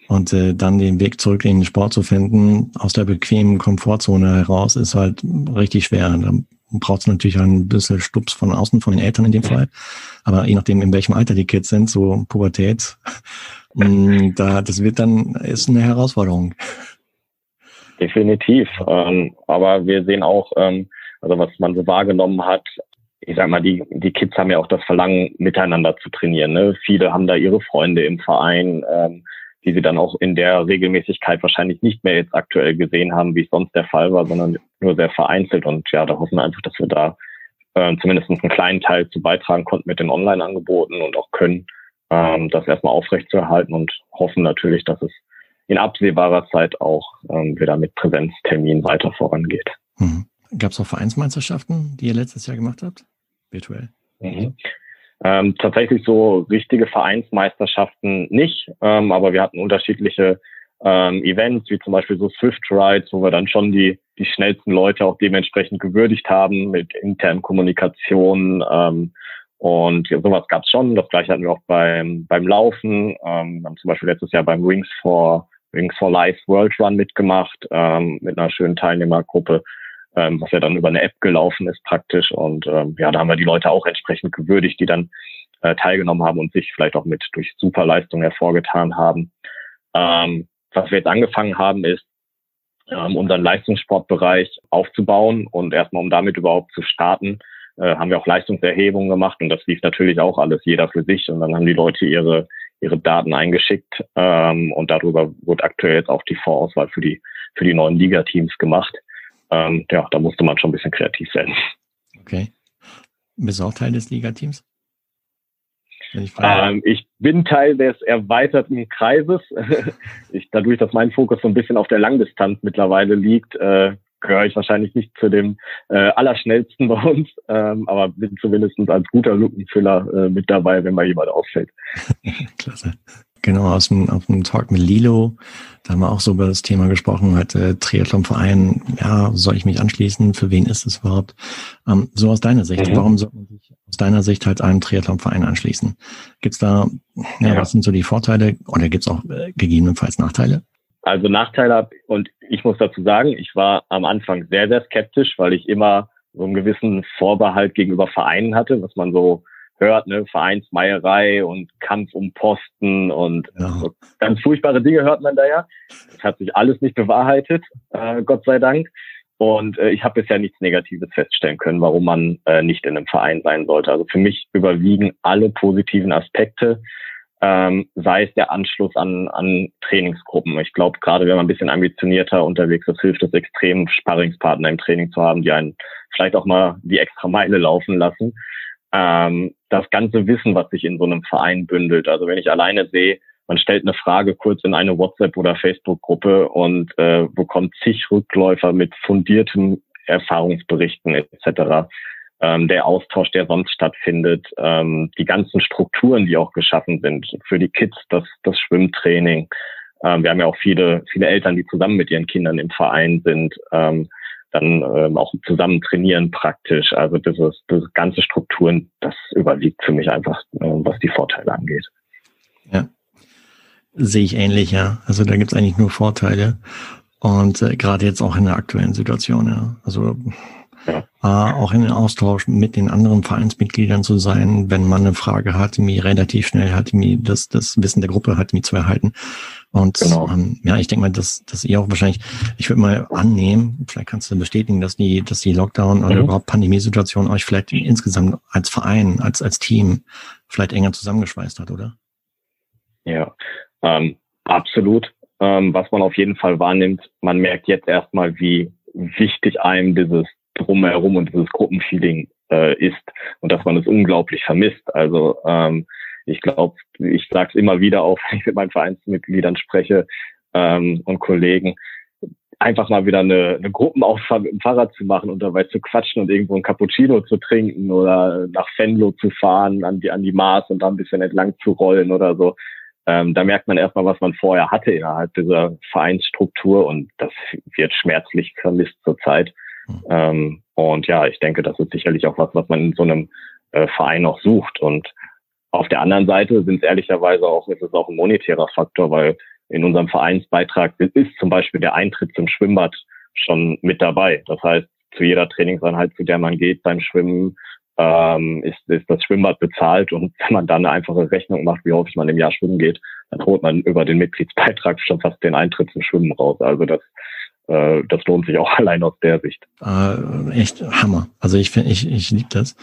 Und äh, dann den Weg zurück in den Sport zu finden, aus der bequemen Komfortzone heraus, ist halt richtig schwer. Da braucht es natürlich ein bisschen Stups von außen, von den Eltern in dem Fall. Aber je nachdem, in welchem Alter die Kids sind, so Pubertät, mh, da, das wird dann, ist eine Herausforderung. Definitiv. Ähm, aber wir sehen auch, ähm, also was man so wahrgenommen hat, ich sag mal, die, die Kids haben ja auch das Verlangen, miteinander zu trainieren. Ne? Viele haben da ihre Freunde im Verein. Ähm, die sie dann auch in der Regelmäßigkeit wahrscheinlich nicht mehr jetzt aktuell gesehen haben, wie es sonst der Fall war, sondern nur sehr vereinzelt. Und ja, da hoffen wir einfach, dass wir da äh, zumindest einen kleinen Teil zu beitragen konnten mit den Online-Angeboten und auch können, ähm, das erstmal aufrechtzuerhalten und hoffen natürlich, dass es in absehbarer Zeit auch ähm, wieder mit Präsenztermin weiter vorangeht. Mhm. Gab es auch Vereinsmeisterschaften, die ihr letztes Jahr gemacht habt? Virtuell? Mhm. Ähm, tatsächlich so richtige Vereinsmeisterschaften nicht, ähm, aber wir hatten unterschiedliche ähm, Events, wie zum Beispiel so Swift Rides, wo wir dann schon die, die schnellsten Leute auch dementsprechend gewürdigt haben mit internen Kommunikationen. Ähm, und sowas gab es schon. Das gleiche hatten wir auch beim, beim Laufen. Ähm, wir haben zum Beispiel letztes Jahr beim Wings for, Wings for Life World Run mitgemacht, ähm, mit einer schönen Teilnehmergruppe, ähm, was ja dann über eine App gelaufen ist praktisch. Und ähm, ja, da haben wir die Leute auch entsprechend gewürdigt, die dann äh, teilgenommen haben und sich vielleicht auch mit durch Superleistung hervorgetan haben. Ähm, was wir jetzt angefangen haben, ist, ähm, unseren Leistungssportbereich aufzubauen und erstmal, um damit überhaupt zu starten, äh, haben wir auch Leistungserhebungen gemacht und das lief natürlich auch alles jeder für sich und dann haben die Leute ihre ihre Daten eingeschickt ähm, und darüber wurde aktuell jetzt auch die Vorauswahl für die für die neuen Ligateams gemacht. Ähm, ja, da musste man schon ein bisschen kreativ werden. Okay. Bist du auch Teil des Ligateams? Ich, ähm, ich, bin Teil des erweiterten Kreises. ich, dadurch, dass mein Fokus so ein bisschen auf der Langdistanz mittlerweile liegt, äh, gehöre ich wahrscheinlich nicht zu dem äh, allerschnellsten bei uns, ähm, aber bin zumindest als guter Lückenfüller äh, mit dabei, wenn mal jemand auffällt. Klasse. Genau, aus dem, aus dem Talk mit Lilo, da haben wir auch so über das Thema gesprochen, halt äh, Triathlonverein, ja, soll ich mich anschließen, für wen ist es überhaupt? Ähm, so aus deiner Sicht, mhm. warum soll man sich aus deiner Sicht halt einem Triathlonverein anschließen? Gibt's da, ja, ja, was sind so die Vorteile oder gibt's auch äh, gegebenenfalls Nachteile? Also Nachteile und ich muss dazu sagen, ich war am Anfang sehr, sehr skeptisch, weil ich immer so einen gewissen Vorbehalt gegenüber Vereinen hatte, was man so hört, ne, Vereinsmeierei und Kampf um Posten und ja. so ganz furchtbare Dinge hört man da ja. Das hat sich alles nicht bewahrheitet, äh, Gott sei Dank. Und äh, ich habe bisher nichts Negatives feststellen können, warum man äh, nicht in einem Verein sein sollte. Also für mich überwiegen alle positiven Aspekte, ähm, sei es der Anschluss an, an Trainingsgruppen. Ich glaube, gerade wenn man ein bisschen ambitionierter unterwegs ist, hilft es extrem, Sparringspartner im Training zu haben, die einen vielleicht auch mal die extra Meile laufen lassen ähm, das ganze Wissen, was sich in so einem Verein bündelt. Also wenn ich alleine sehe, man stellt eine Frage kurz in eine WhatsApp- oder Facebook-Gruppe und äh, bekommt zig Rückläufer mit fundierten Erfahrungsberichten etc. Ähm, der Austausch, der sonst stattfindet, ähm, die ganzen Strukturen, die auch geschaffen sind für die Kids, das, das Schwimmtraining. Ähm, wir haben ja auch viele, viele Eltern, die zusammen mit ihren Kindern im Verein sind. Ähm, dann ähm, auch zusammen trainieren praktisch. Also das ist, das ganze Strukturen, das überwiegt für mich einfach, äh, was die Vorteile angeht. Ja, sehe ich ähnlich, ja. Also da gibt es eigentlich nur Vorteile. Und äh, gerade jetzt auch in der aktuellen Situation, ja. Also. Äh, auch in den Austausch mit den anderen Vereinsmitgliedern zu sein, wenn man eine Frage hat, mir relativ schnell hat, mir das, das Wissen der Gruppe hat, mir zu erhalten. Und genau. ähm, ja, ich denke mal, dass, dass ihr auch wahrscheinlich, ich würde mal annehmen, vielleicht kannst du bestätigen, dass die, dass die Lockdown oder mhm. überhaupt Pandemiesituation euch vielleicht insgesamt als Verein, als, als Team vielleicht enger zusammengeschweißt hat, oder? Ja, ähm, absolut. Ähm, was man auf jeden Fall wahrnimmt, man merkt jetzt erstmal, wie wichtig einem dieses Drumherum und dieses Gruppenfeeling äh, ist und dass man es unglaublich vermisst. Also ähm, ich glaube, ich sage es immer wieder auch, wenn ich mit meinen Vereinsmitgliedern spreche ähm, und Kollegen, einfach mal wieder eine, eine Gruppenausfahrt mit dem Fahrrad zu machen und dabei zu quatschen und irgendwo ein Cappuccino zu trinken oder nach Venlo zu fahren, an die, an die Maß und da ein bisschen entlang zu rollen oder so. Ähm, da merkt man erstmal, was man vorher hatte innerhalb dieser Vereinsstruktur und das wird schmerzlich vermisst zurzeit. Mhm. Ähm, und ja, ich denke, das ist sicherlich auch was, was man in so einem äh, Verein noch sucht. Und auf der anderen Seite sind es ehrlicherweise auch, ist es auch ein monetärer Faktor, weil in unserem Vereinsbeitrag ist zum Beispiel der Eintritt zum Schwimmbad schon mit dabei. Das heißt, zu jeder Trainingseinheit, zu der man geht beim Schwimmen, ähm, ist, ist das Schwimmbad bezahlt und wenn man dann eine einfache Rechnung macht, wie häufig man im Jahr schwimmen geht, dann holt man über den Mitgliedsbeitrag schon fast den Eintritt zum Schwimmen raus. Also das, äh, das lohnt sich auch allein aus der Sicht. Äh, echt Hammer. Also ich finde, ich, ich liebe das.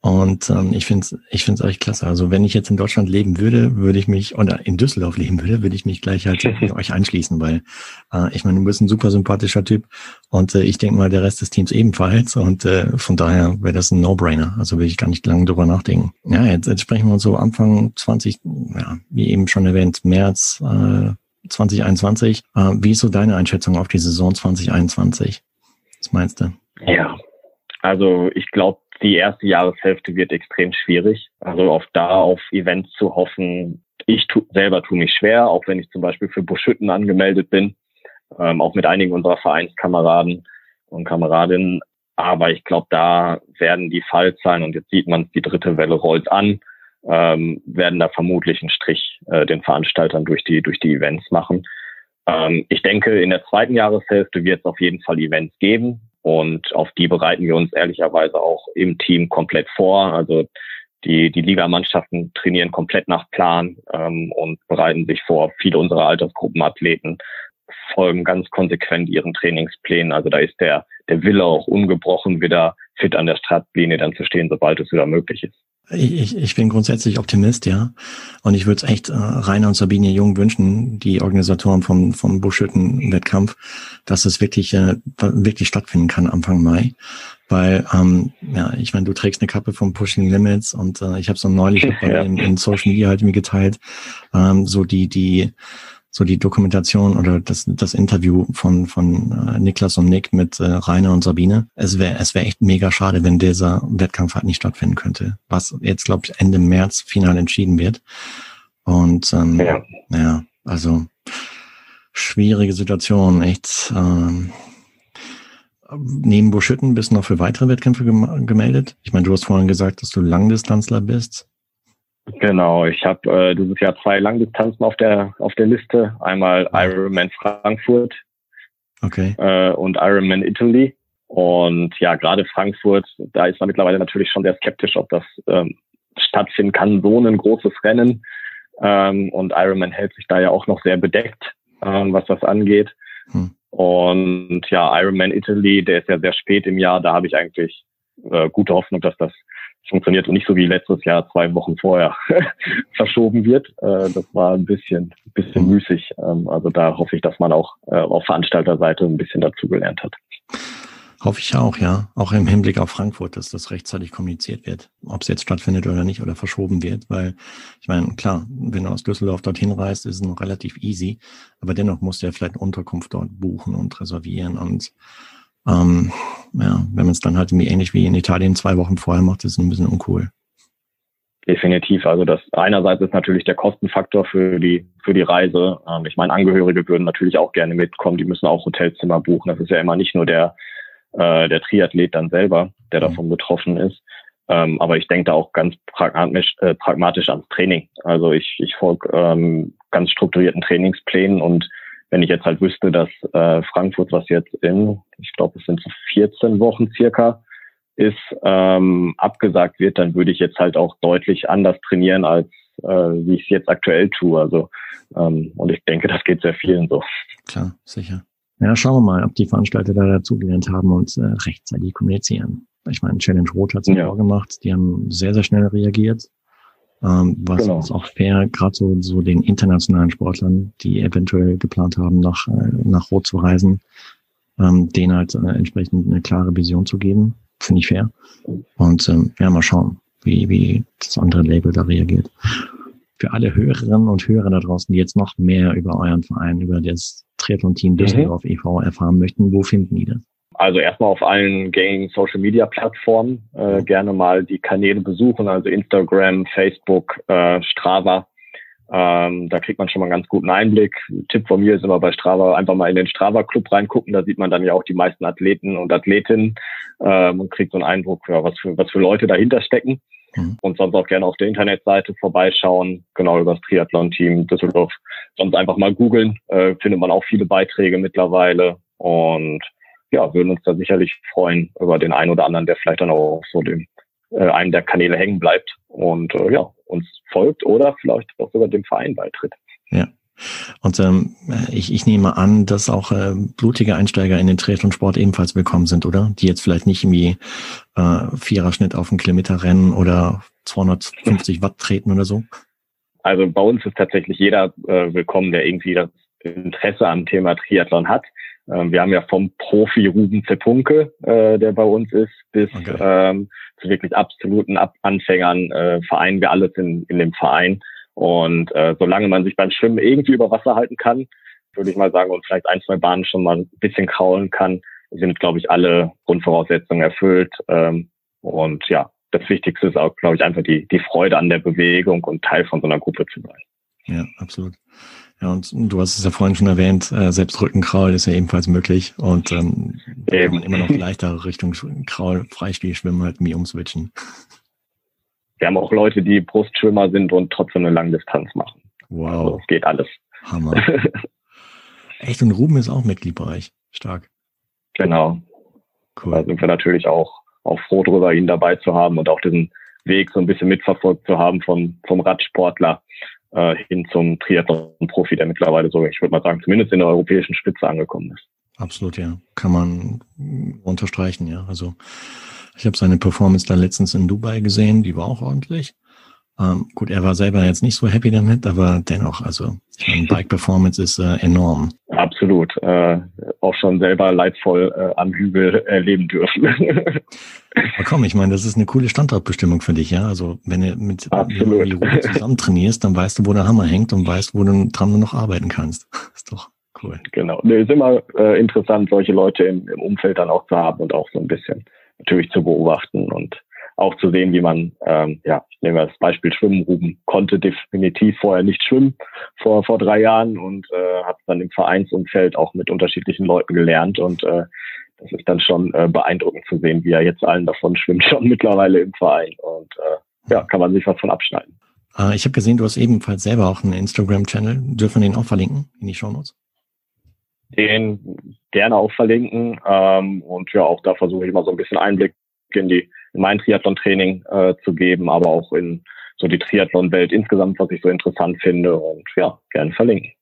Und ähm, ich finde es ich find's echt klasse. Also wenn ich jetzt in Deutschland leben würde, würde ich mich, oder in Düsseldorf leben würde, würde ich mich gleich halt euch einschließen, weil äh, ich meine, du bist ein super sympathischer Typ und äh, ich denke mal, der Rest des Teams ebenfalls. Und äh, von daher wäre das ein No-Brainer. Also will ich gar nicht lange drüber nachdenken. Ja, jetzt, jetzt sprechen wir uns so Anfang 20, ja, wie eben schon erwähnt, März äh, 2021. Äh, wie ist so deine Einschätzung auf die Saison 2021? Was meinst du? Ja, also ich glaube, die erste Jahreshälfte wird extrem schwierig. Also auf da auf Events zu hoffen. Ich tu, selber tue mich schwer, auch wenn ich zum Beispiel für Buschütten angemeldet bin, ähm, auch mit einigen unserer Vereinskameraden. und Kameradinnen. Aber ich glaube, da werden die Fallzahlen, und jetzt sieht man, die dritte Welle rollt an, ähm, werden da vermutlich einen Strich äh, den Veranstaltern durch die, durch die Events machen. Ähm, ich denke, in der zweiten Jahreshälfte wird es auf jeden Fall Events geben. Und auf die bereiten wir uns ehrlicherweise auch im Team komplett vor. Also die, die Ligamannschaften trainieren komplett nach Plan ähm, und bereiten sich vor. Viele unserer Altersgruppenathleten folgen ganz konsequent ihren Trainingsplänen. Also da ist der, der Wille auch ungebrochen, wieder fit an der Startlinie dann zu stehen, sobald es wieder möglich ist. Ich, ich bin grundsätzlich Optimist, ja. Und ich würde es echt äh, Rainer und Sabine Jung wünschen, die Organisatoren vom, vom Buschhütten-Wettkampf, dass es wirklich, äh, wirklich stattfinden kann Anfang Mai. Weil, ähm, ja, ich meine, du trägst eine Kappe vom Pushing Limits und äh, ich habe so neulich ja. in, in Social Media halt mir geteilt, ähm, so die, die so die Dokumentation oder das, das Interview von, von äh, Niklas und Nick mit äh, Rainer und Sabine. Es wäre es wäre echt mega schade, wenn dieser Wettkampf halt nicht stattfinden könnte. Was jetzt, glaube ich, Ende März final entschieden wird. Und ähm, ja. ja, also schwierige Situation, echt. Ähm, neben Buschütten bist du noch für weitere Wettkämpfe gemeldet? Ich meine, du hast vorhin gesagt, dass du Langdistanzler bist. Genau, ich habe äh, dieses Jahr zwei Langdistanzen auf der auf der Liste. Einmal Ironman Frankfurt okay. äh, und Ironman Italy. Und ja, gerade Frankfurt, da ist man mittlerweile natürlich schon sehr skeptisch, ob das ähm, stattfinden kann, so ein großes Rennen. Ähm, und Ironman hält sich da ja auch noch sehr bedeckt, ähm, was das angeht. Hm. Und ja, Ironman Italy, der ist ja sehr spät im Jahr, da habe ich eigentlich äh, gute Hoffnung, dass das funktioniert und nicht so wie letztes Jahr zwei Wochen vorher verschoben wird. Äh, das war ein bisschen, bisschen müßig. Ähm, also da hoffe ich, dass man auch äh, auf Veranstalterseite ein bisschen dazugelernt hat. Hoffe ich auch, ja. Auch im Hinblick auf Frankfurt, dass das rechtzeitig kommuniziert wird, ob es jetzt stattfindet oder nicht oder verschoben wird. Weil, ich meine, klar, wenn du aus Düsseldorf dorthin reist, ist es noch relativ easy. Aber dennoch musst du ja vielleicht Unterkunft dort buchen und reservieren und ähm, ja, wenn man es dann halt irgendwie ähnlich wie in Italien zwei Wochen vorher macht, ist es ein bisschen uncool. Definitiv. Also das einerseits ist natürlich der Kostenfaktor für die für die Reise. Ähm, ich meine, Angehörige würden natürlich auch gerne mitkommen. Die müssen auch Hotelzimmer buchen. Das ist ja immer nicht nur der äh, der Triathlet dann selber, der mhm. davon betroffen ist. Ähm, aber ich denke da auch ganz pragmatisch, äh, pragmatisch ans Training. Also ich, ich folge ähm, ganz strukturierten Trainingsplänen und wenn ich jetzt halt wüsste, dass äh, Frankfurt, was jetzt in, ich glaube, es sind so 14 Wochen circa, ist, ähm, abgesagt wird, dann würde ich jetzt halt auch deutlich anders trainieren, als äh, wie ich es jetzt aktuell tue. Also ähm, und ich denke, das geht sehr vielen so. Klar, sicher. Ja, schauen wir mal, ob die Veranstalter da dazugelernt haben und äh, rechtzeitig kommunizieren. Ich meine, Challenge Rot hat es ja. vorgemacht. Die haben sehr, sehr schnell reagiert ähm, was genau. ist auch fair, gerade so, so den internationalen Sportlern, die eventuell geplant haben, nach, äh, nach Rot zu reisen, ähm, denen halt äh, entsprechend eine klare Vision zu geben. Finde ich fair. Und ähm, ja, mal schauen, wie, wie das andere Label da reagiert. Für alle Hörerinnen und Hörer da draußen, die jetzt noch mehr über euren Verein, über das Triathlon-Team mhm. Düsseldorf mhm. e.V. erfahren möchten, wo finden die das? Also erstmal auf allen gängigen Social Media Plattformen äh, gerne mal die Kanäle besuchen, also Instagram, Facebook, äh, Strava. Ähm, da kriegt man schon mal einen ganz guten Einblick. Ein Tipp von mir ist immer bei Strava einfach mal in den Strava Club reingucken. Da sieht man dann ja auch die meisten Athleten und Athletinnen ähm, und kriegt so einen Eindruck, ja, was für was für Leute dahinter stecken. Mhm. Und sonst auch gerne auf der Internetseite vorbeischauen, genau über das Triathlon-Team Düsseldorf. Sonst einfach mal googeln, äh, findet man auch viele Beiträge mittlerweile. Und ja, würden uns da sicherlich freuen über den einen oder anderen, der vielleicht dann auch so dem äh, einem der Kanäle hängen bleibt und äh, ja, uns folgt oder vielleicht auch sogar dem Verein beitritt. Ja. Und ähm, ich, ich nehme an, dass auch äh, blutige Einsteiger in den Triathlon-Sport ebenfalls willkommen sind, oder? Die jetzt vielleicht nicht irgendwie äh, Viererschnitt auf einen Kilometer rennen oder 250 Watt treten oder so? Also bei uns ist tatsächlich jeder äh, willkommen, der irgendwie das Interesse am Thema Triathlon hat. Ähm, wir haben ja vom Profi Ruben Zepunke, äh, der bei uns ist, bis okay. ähm, zu wirklich absoluten Ab Anfängern äh, vereinen wir alles in, in dem Verein. Und äh, solange man sich beim Schwimmen irgendwie über Wasser halten kann, würde ich mal sagen, und vielleicht ein, zwei Bahnen schon mal ein bisschen kraulen kann, sind, glaube ich, alle Grundvoraussetzungen erfüllt. Ähm, und ja, das Wichtigste ist auch, glaube ich, einfach die, die Freude an der Bewegung und Teil von so einer Gruppe zu sein. Ja, absolut. Ja, und du hast es ja vorhin schon erwähnt, äh, selbst Rückenkraul ist ja ebenfalls möglich. Und ähm, Eben. immer noch leichter Richtung Kraul Freistil schwimmen halt mir umswitchen. Wir haben auch Leute, die Brustschwimmer sind und trotzdem eine Langdistanz machen. Wow. Also, geht alles. Hammer. Echt, und Ruben ist auch Mitglied bei euch. Stark. Genau. Cool. Da sind wir natürlich auch, auch froh darüber, ihn dabei zu haben und auch diesen Weg so ein bisschen mitverfolgt zu haben vom, vom Radsportler äh, hin zum Triathlon-Profi, der mittlerweile so, ich würde mal sagen, zumindest in der europäischen Spitze angekommen ist. Absolut, ja. Kann man unterstreichen, ja. Also ich habe seine Performance da letztens in Dubai gesehen, die war auch ordentlich. Ähm, gut, er war selber jetzt nicht so happy damit, aber dennoch, also ich meine, Bike Performance ist äh, enorm. Absolut. Äh, auch schon selber leidvoll äh, am Hügel erleben dürfen. aber komm, ich meine, das ist eine coole Standortbestimmung für dich, ja. Also wenn du mit Absolut. die Ruhe zusammen trainierst, dann weißt du, wo der Hammer hängt und weißt, wo du dran noch arbeiten kannst. ist doch cool. Genau. Nee, ist immer äh, interessant, solche Leute im, im Umfeld dann auch zu haben und auch so ein bisschen natürlich zu beobachten und auch zu sehen, wie man, ähm, ja, ich nehme das Beispiel Schwimmen, Ruben konnte definitiv vorher nicht schwimmen vor, vor drei Jahren und äh, hat dann im Vereinsumfeld auch mit unterschiedlichen Leuten gelernt und äh, das ist dann schon äh, beeindruckend zu sehen, wie er jetzt allen davon schwimmt, schon mittlerweile im Verein und äh, ja, kann man sich was von abschneiden. Äh, ich habe gesehen, du hast ebenfalls selber auch einen Instagram-Channel. Dürfen wir den auch verlinken in die Show Notes? Den gerne auch verlinken ähm, und ja, auch da versuche ich mal so ein bisschen Einblick in die mein Triathlon-Training äh, zu geben, aber auch in so die Triathlon-Welt insgesamt, was ich so interessant finde und ja, gerne verlinken.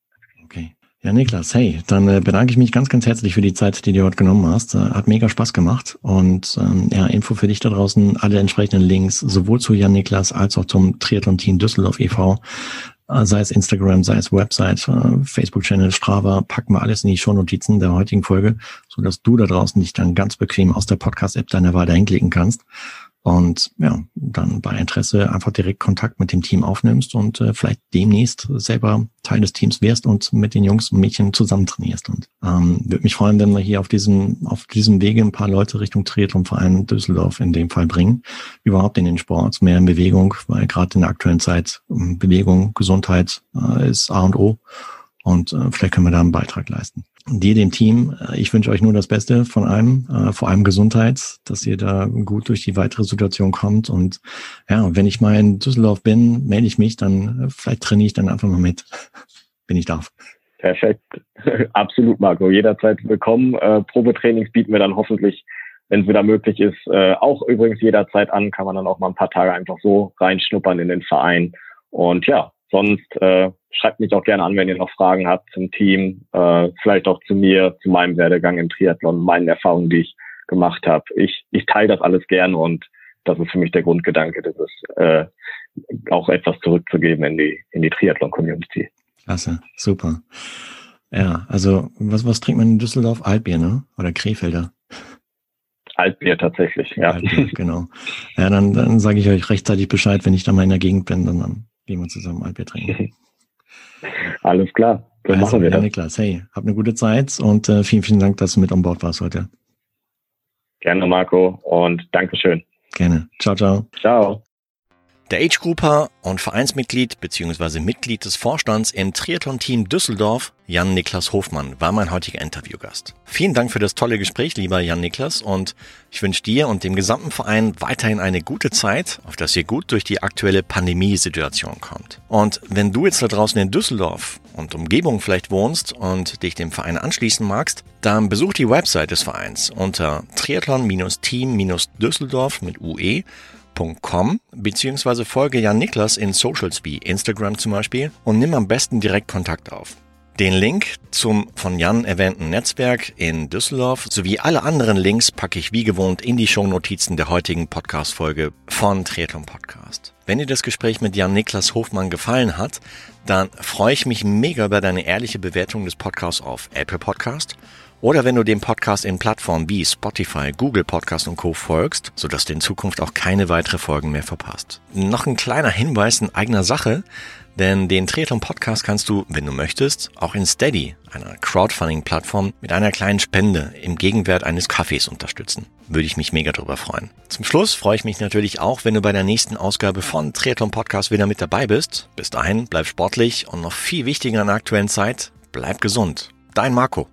Okay. Ja, Niklas, hey, dann äh, bedanke ich mich ganz, ganz herzlich für die Zeit, die du heute genommen hast. Äh, hat mega Spaß gemacht und ähm, ja, Info für dich da draußen, alle entsprechenden Links, sowohl zu Jan Niklas als auch zum Triathlon-Team Düsseldorf e.V. Äh, sei es Instagram, sei es Website, äh, Facebook-Channel, Strava, packen wir alles in die Shownotizen der heutigen Folge, so dass du da draußen dich dann ganz bequem aus der Podcast-App deiner Wahl dahin klicken kannst und ja, dann bei Interesse einfach direkt Kontakt mit dem Team aufnimmst und äh, vielleicht demnächst selber Teil des Teams wirst und mit den Jungs und Mädchen zusammen trainierst. Und ähm, würde mich freuen, wenn wir hier auf diesem, auf diesem Wege ein paar Leute Richtung Triathlonverein Düsseldorf in dem Fall bringen, überhaupt in den Sport, mehr in Bewegung, weil gerade in der aktuellen Zeit ähm, Bewegung, Gesundheit äh, ist A und O. Und äh, vielleicht können wir da einen Beitrag leisten dir, dem Team, äh, ich wünsche euch nur das Beste von allem, äh, vor allem Gesundheit, dass ihr da gut durch die weitere Situation kommt. Und ja, wenn ich mal in Düsseldorf bin, melde ich mich, dann äh, vielleicht trainiere ich dann einfach mal mit, wenn ich darf. Perfekt. Absolut, Marco. Jederzeit willkommen. Äh, Probetrainings bieten wir dann hoffentlich, wenn es wieder möglich ist, äh, auch übrigens jederzeit an. Kann man dann auch mal ein paar Tage einfach so reinschnuppern in den Verein. Und ja, sonst äh, schreibt mich auch gerne an, wenn ihr noch Fragen habt zum Team, äh, vielleicht auch zu mir, zu meinem Werdegang im Triathlon, meinen Erfahrungen, die ich gemacht habe. Ich, ich teile das alles gerne und das ist für mich der Grundgedanke, das ist äh, auch etwas zurückzugeben in die, in die Triathlon-Community. Klasse, super. Ja, also was, was trinkt man in Düsseldorf? Altbier, ne? Oder Krefelder? Altbier tatsächlich, ja. Altbier, genau. Ja, dann, dann sage ich euch rechtzeitig Bescheid, wenn ich da mal in der Gegend bin, dann, dann gehen wir zusammen Altbier trinken. Alles klar, dann also, machen wir ja, das. Niklas, hey, hab eine gute Zeit und äh, vielen, vielen Dank, dass du mit an Bord warst heute. Gerne, Marco, und Dankeschön. Gerne. Ciao, ciao. Ciao. Der Age-Grouper und Vereinsmitglied bzw. Mitglied des Vorstands im Triathlon-Team Düsseldorf, Jan-Niklas Hofmann, war mein heutiger Interviewgast. Vielen Dank für das tolle Gespräch, lieber Jan-Niklas, und ich wünsche dir und dem gesamten Verein weiterhin eine gute Zeit, auf dass ihr gut durch die aktuelle Pandemiesituation kommt. Und wenn du jetzt da draußen in Düsseldorf und Umgebung vielleicht wohnst und dich dem Verein anschließen magst, dann besuch die Website des Vereins unter triathlon-team-düsseldorf mit UE www.jan-niklas.com beziehungsweise folge Jan Niklas in Socials wie Instagram zum Beispiel und nimm am besten direkt Kontakt auf. Den Link zum von Jan erwähnten Netzwerk in Düsseldorf sowie alle anderen Links packe ich wie gewohnt in die Shownotizen der heutigen Podcast-Folge von Triathlon Podcast. Wenn dir das Gespräch mit Jan Niklas Hofmann gefallen hat, dann freue ich mich mega über deine ehrliche Bewertung des Podcasts auf Apple Podcast oder wenn du dem Podcast in Plattformen wie Spotify, Google Podcast und Co. folgst, sodass du in Zukunft auch keine weitere Folgen mehr verpasst. Noch ein kleiner Hinweis in eigener Sache, denn den Triathlon Podcast kannst du, wenn du möchtest, auch in Steady, einer Crowdfunding-Plattform, mit einer kleinen Spende im Gegenwert eines Kaffees unterstützen. Würde ich mich mega drüber freuen. Zum Schluss freue ich mich natürlich auch, wenn du bei der nächsten Ausgabe von Triathlon Podcast wieder mit dabei bist. Bis dahin, bleib sportlich und noch viel wichtiger in der aktuellen Zeit, bleib gesund. Dein Marco.